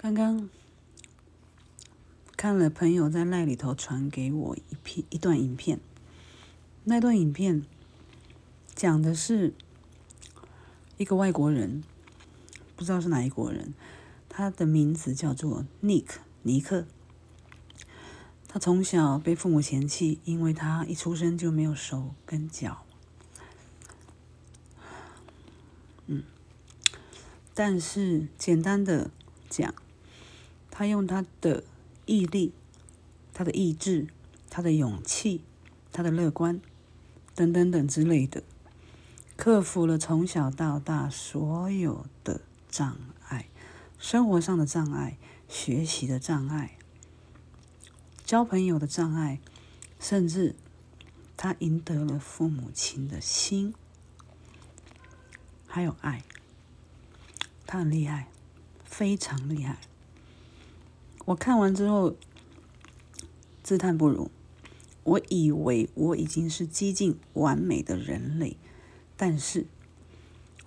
刚刚看了朋友在赖里头传给我一片一段影片，那段影片讲的是一个外国人，不知道是哪一国人，他的名字叫做 Nick 尼克。他从小被父母嫌弃，因为他一出生就没有手跟脚。嗯，但是简单的讲。他用他的毅力、他的意志、他的勇气、他的乐观等等等之类的，克服了从小到大所有的障碍，生活上的障碍、学习的障碍、交朋友的障碍，甚至他赢得了父母亲的心，还有爱。他很厉害，非常厉害。我看完之后，自叹不如。我以为我已经是接近完美的人类，但是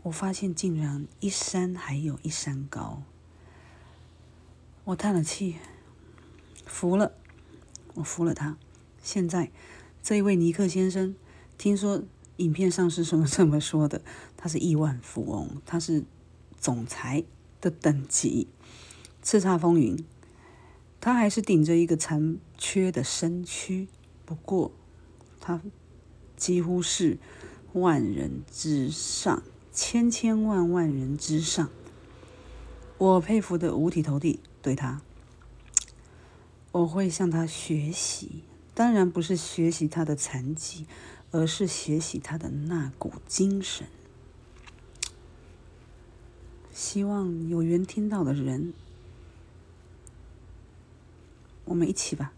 我发现竟然一山还有一山高。我叹了气，服了，我服了他。现在这一位尼克先生，听说影片上是什么 这么说的，他是亿万富翁，他是总裁的等级，叱咤风云。他还是顶着一个残缺的身躯，不过他几乎是万人之上，千千万万人之上。我佩服的五体投地，对他，我会向他学习。当然不是学习他的残疾，而是学习他的那股精神。希望有缘听到的人。我们一起吧。